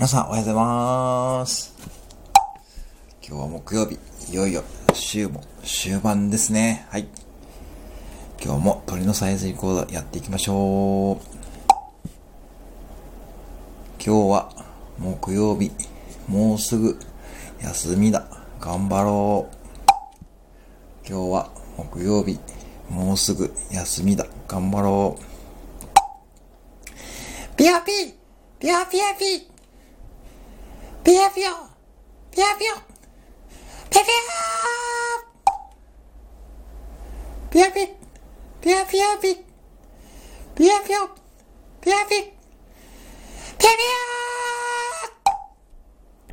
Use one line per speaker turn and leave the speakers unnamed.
皆さんおはようございます。今日は木曜日、いよいよ週も終盤ですね。はい。今日も鳥のサイズリコードやっていきましょう。今日は木曜日、もうすぐ休みだ。頑張ろう。今日は木曜日、もうすぐ休みだ。頑張ろう。ピアピーピアピアピーピアピヨピアピヨピアピヨピアピピアピアピピアピヨピアピピアピヨ